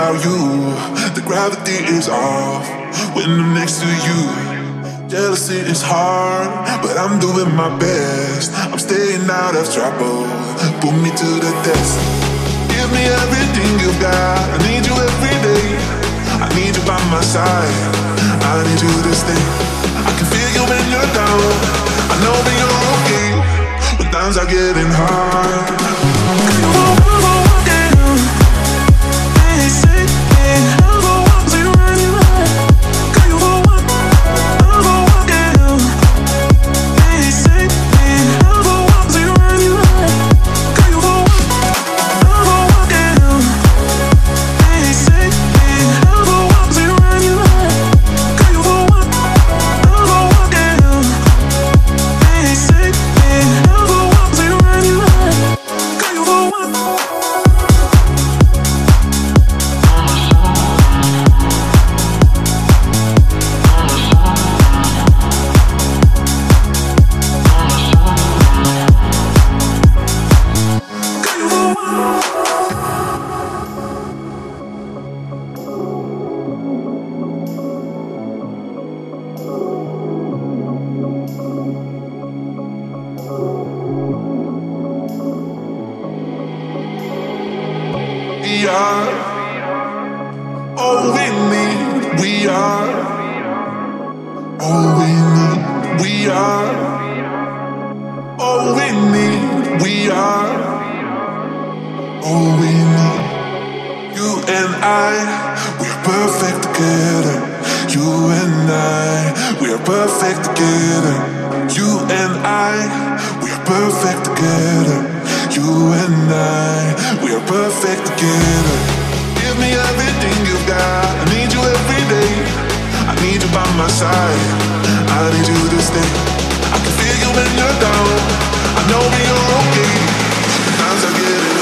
about you. The gravity is off when I'm next to you. Jealousy is hard, but I'm doing my best. I'm staying out of trouble. Put me to the test. Give me everything you've got. I need you every day. I need you by my side. I need you to stay. I can feel you when you're down. I know that you're okay. When times are getting hard. Are all we need. We are all we need. We are all we need. We are all we need. You and I, we're perfect together. You and I, we're perfect together. You and I, we're perfect together. You and perfect together. Give me everything you've got. I need you every day. I need you by my side. I need you to stay. I can feel you when you're down. I know that you're okay. Times are getting hard.